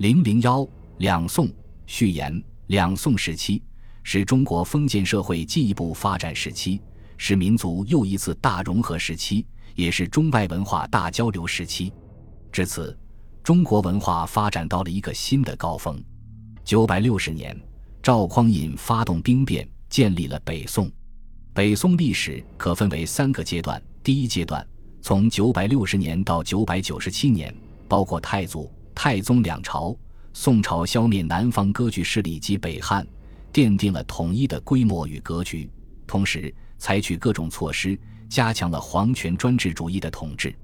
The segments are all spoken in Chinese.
零零幺两宋序言：两宋时期是中国封建社会进一步发展时期，是民族又一次大融合时期，也是中外文化大交流时期。至此，中国文化发展到了一个新的高峰。九百六十年，赵匡胤发动兵变，建立了北宋。北宋历史可分为三个阶段：第一阶段，从九百六十年到九百九十七年，包括太祖。太宗两朝，宋朝消灭南方割据势力及北汉，奠定了统一的规模与格局，同时采取各种措施，加强了皇权专制主义的统治。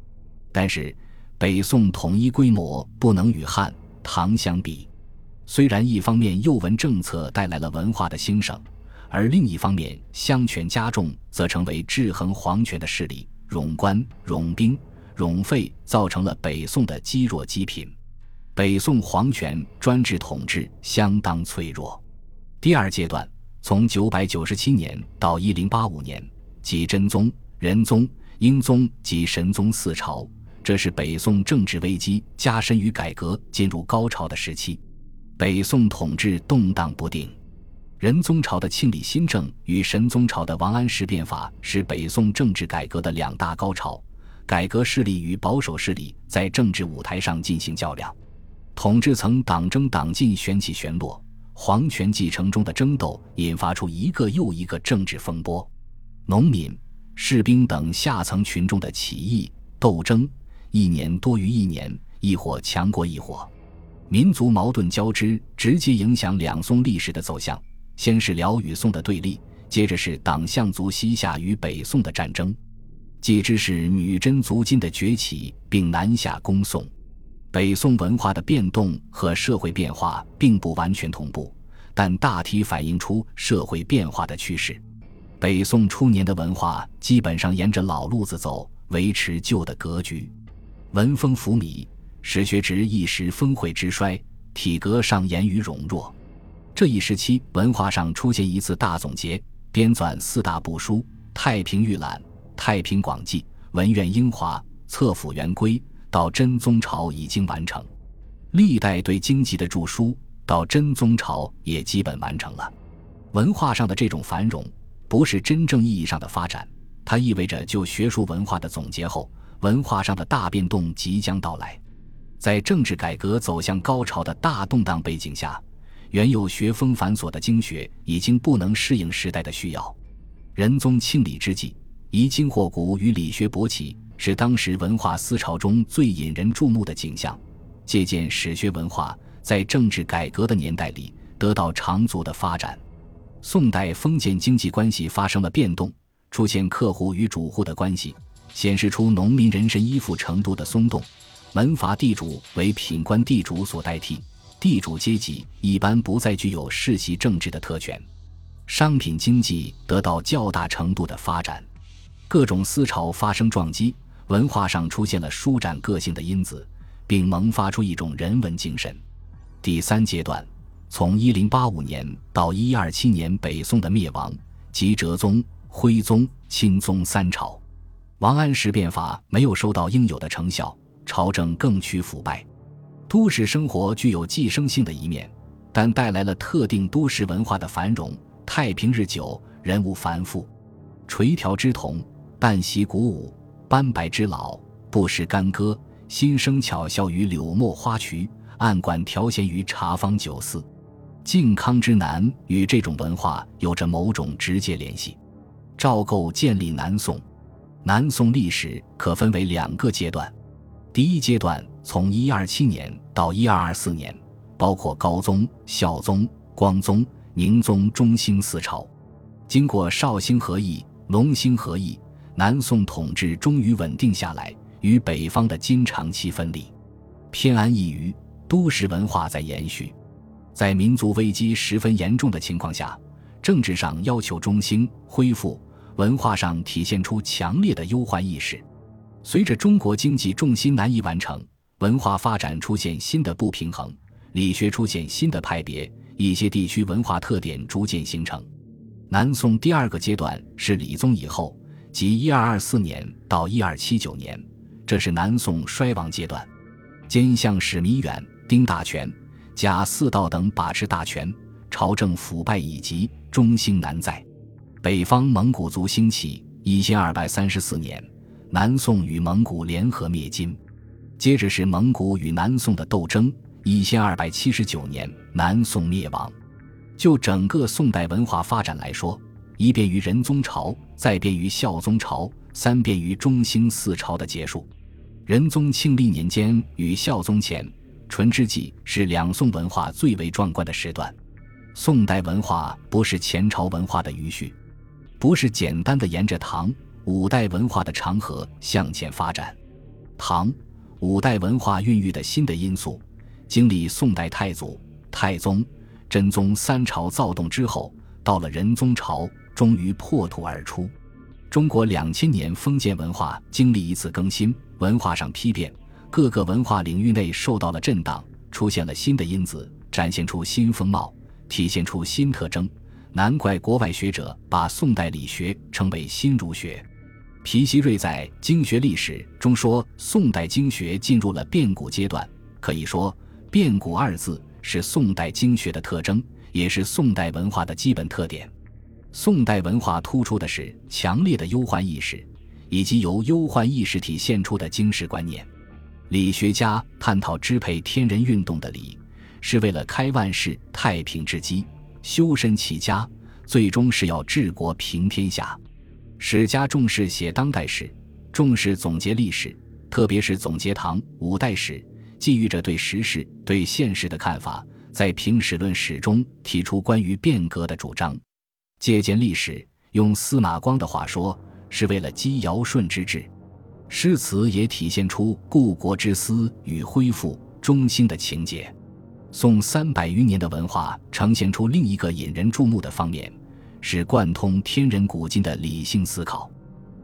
但是，北宋统一规模不能与汉、唐相比。虽然一方面幼文政策带来了文化的兴盛，而另一方面相权加重则成为制衡皇权的势力，冗官、冗兵、冗费造成了北宋的积弱积贫。北宋皇权专制统治相当脆弱。第二阶段，从九百九十七年到一零八五年，即真宗、仁宗、英宗及神宗四朝，这是北宋政治危机加深与改革进入高潮的时期。北宋统治动荡不定，仁宗朝的庆历新政与神宗朝的王安石变法是北宋政治改革的两大高潮。改革势力与保守势力在政治舞台上进行较量。统治层党争党禁旋起旋落，皇权继承中的争斗引发出一个又一个政治风波，农民、士兵等下层群众的起义斗争，一年多于一年，一伙强过一伙，民族矛盾交织，直接影响两宋历史的走向。先是辽与宋的对立，接着是党项族西夏与北宋的战争，继之是女真族金的崛起，并南下攻宋。北宋文化的变动和社会变化并不完全同步，但大体反映出社会变化的趋势。北宋初年的文化基本上沿着老路子走，维持旧的格局，文风浮靡，史学值一时峰会之衰，体格上言于荣弱。这一时期文化上出现一次大总结，编纂四大部书：《太平御览》《太平广记》《文苑英华》《策府元规》。到真宗朝已经完成，历代对经济的著书到真宗朝也基本完成了。文化上的这种繁荣，不是真正意义上的发展，它意味着就学术文化的总结后，文化上的大变动即将到来。在政治改革走向高潮的大动荡背景下，原有学风繁琐的经学已经不能适应时代的需要。仁宗庆历之际，宜经霍古与理学勃起。是当时文化思潮中最引人注目的景象。借鉴史学文化，在政治改革的年代里得到长足的发展。宋代封建经济关系发生了变动，出现客户与主户的关系，显示出农民人身依附程度的松动。门阀地主为品官地主所代替，地主阶级一般不再具有世袭政治的特权。商品经济得到较大程度的发展，各种思潮发生撞击。文化上出现了舒展个性的因子，并萌发出一种人文精神。第三阶段，从一零八五年到一二七年，北宋的灭亡即哲宗、徽宗、钦宗三朝。王安石变法没有收到应有的成效，朝政更趋腐败。都市生活具有寄生性的一面，但带来了特定都市文化的繁荣。太平日久，人物繁复，垂髫之童，旦夕鼓舞。斑白之老，不识干戈；心生巧笑于柳墨花渠，暗管调弦于茶坊酒肆。靖康之难与这种文化有着某种直接联系。赵构建立南宋，南宋历史可分为两个阶段。第一阶段从一二七年到一二二四年，包括高宗、孝宗、光宗、宁宗、中兴四朝。经过绍兴和议、隆兴和议。南宋统治终于稳定下来，与北方的金长期分离，偏安一隅，都市文化在延续。在民族危机十分严重的情况下，政治上要求中兴恢复，文化上体现出强烈的忧患意识。随着中国经济重心难以完成，文化发展出现新的不平衡，理学出现新的派别，一些地区文化特点逐渐形成。南宋第二个阶段是理宗以后。即一二二四年到一二七九年，这是南宋衰亡阶段。奸相史弥远、丁大全、贾似道等把持大权，朝政腐败已极，中兴难再。北方蒙古族兴起。一千二百三十四年，南宋与蒙古联合灭金。接着是蒙古与南宋的斗争。一千二百七十九年，南宋灭亡。就整个宋代文化发展来说，一便于仁宗朝，再便于孝宗朝，三便于中兴四朝的结束。仁宗庆历年间与孝宗前淳之际是两宋文化最为壮观的时段。宋代文化不是前朝文化的余绪。不是简单的沿着唐五代文化的长河向前发展，唐五代文化孕育的新的因素，经历宋代太祖、太宗、真宗三朝躁动之后，到了仁宗朝，终于破土而出。中国两千年封建文化经历一次更新，文化上批变，各个文化领域内受到了震荡，出现了新的因子，展现出新风貌，体现出新特征。难怪国外学者把宋代理学称为新儒学。皮希瑞在《经学历史》中说，宋代经学进入了变古阶段。可以说，“变古”二字是宋代经学的特征，也是宋代文化的基本特点。宋代文化突出的是强烈的忧患意识，以及由忧患意识体现出的经世观念。理学家探讨支配天人运动的理，是为了开万世太平之基。修身齐家，最终是要治国平天下。史家重视写当代史，重视总结历史，特别是总结唐五代史，寄予着对时事、对现实的看法，在评史论史中提出关于变革的主张。借鉴历史，用司马光的话说，是为了积尧舜之治。诗词也体现出故国之思与恢复中兴的情节。宋三百余年的文化呈现出另一个引人注目的方面，是贯通天人古今的理性思考。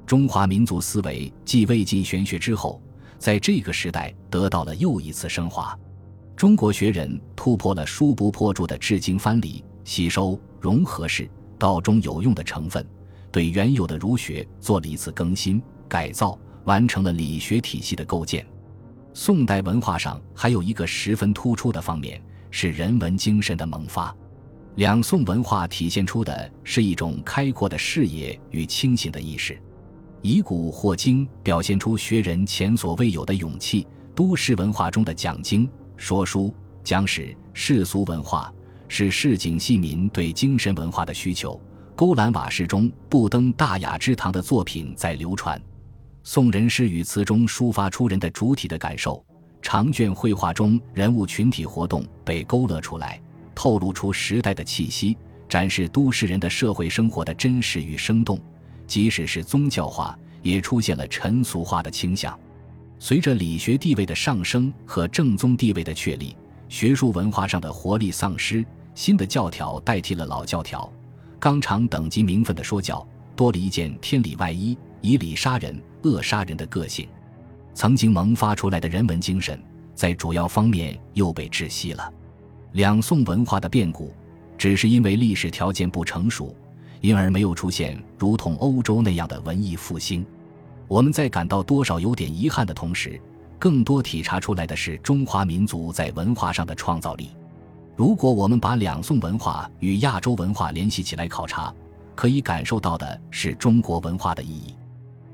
中华民族思维继魏晋玄学之后，在这个时代得到了又一次升华。中国学人突破了书不破注的至经藩篱，吸收融合式道中有用的成分，对原有的儒学做了一次更新改造，完成了理学体系的构建。宋代文化上还有一个十分突出的方面，是人文精神的萌发。两宋文化体现出的是一种开阔的视野与清醒的意识。以古惑今表现出学人前所未有的勇气。都市文化中的讲经说书讲史世俗文化，是市井戏民对精神文化的需求。勾栏瓦室中不登大雅之堂的作品在流传。宋人诗与词中抒发出人的主体的感受，长卷绘画中人物群体活动被勾勒出来，透露出时代的气息，展示都市人的社会生活的真实与生动。即使是宗教化，也出现了陈俗化的倾向。随着理学地位的上升和正宗地位的确立，学术文化上的活力丧失，新的教条代替了老教条，纲常等级名分的说教多了一件天理外衣，以理杀人。扼杀人的个性，曾经萌发出来的人文精神，在主要方面又被窒息了。两宋文化的变故，只是因为历史条件不成熟，因而没有出现如同欧洲那样的文艺复兴。我们在感到多少有点遗憾的同时，更多体察出来的是中华民族在文化上的创造力。如果我们把两宋文化与亚洲文化联系起来考察，可以感受到的是中国文化的意义。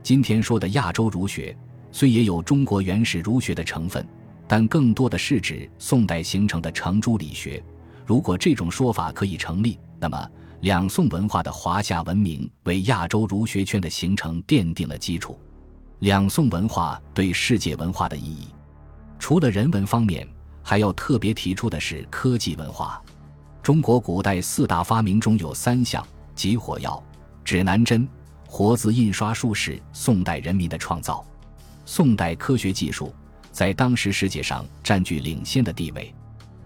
今天说的亚洲儒学，虽也有中国原始儒学的成分，但更多的是指宋代形成的程朱理学。如果这种说法可以成立，那么两宋文化的华夏文明为亚洲儒学圈的形成奠定了基础。两宋文化对世界文化的意义，除了人文方面，还要特别提出的是科技文化。中国古代四大发明中有三项，即火药、指南针。活字印刷术是宋代人民的创造，宋代科学技术在当时世界上占据领先的地位。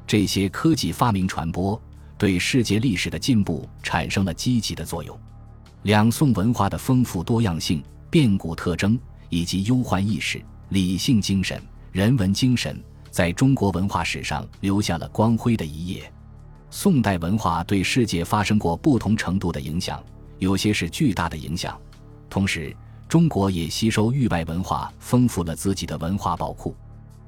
这些科技发明传播，对世界历史的进步产生了积极的作用。两宋文化的丰富多样性、变古特征以及忧患意识、理性精神、人文精神，在中国文化史上留下了光辉的一页。宋代文化对世界发生过不同程度的影响。有些是巨大的影响，同时中国也吸收域外文化，丰富了自己的文化宝库。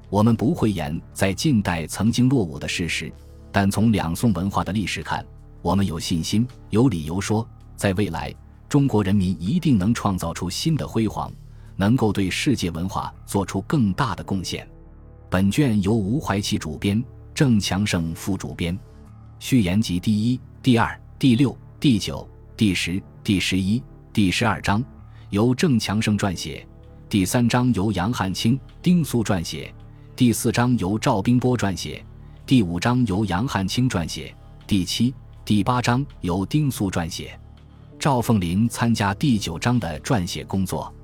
我们不讳言在近代曾经落伍的事实，但从两宋文化的历史看，我们有信心、有理由说，在未来，中国人民一定能创造出新的辉煌，能够对世界文化做出更大的贡献。本卷由吴怀启主编，郑强生副主编。序言集第一、第二、第六、第九、第十、第十一、第十二章由郑强生撰写，第三章由杨汉清、丁苏撰写。第四章由赵冰波撰写，第五章由杨汉清撰写，第七、第八章由丁苏撰写。赵凤林参加第九章的撰写工作。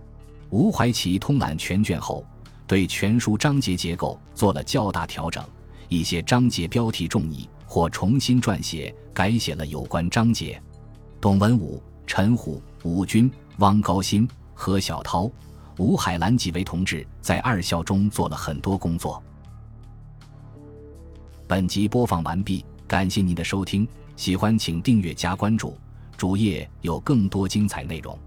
吴怀奇通览全卷后，对全书章节结构做了较大调整，一些章节标题重拟或重新撰写改写了有关章节。董文武、陈虎、吴军、汪高新、何小涛。吴海兰几位同志在二校中做了很多工作。本集播放完毕，感谢您的收听，喜欢请订阅加关注，主页有更多精彩内容。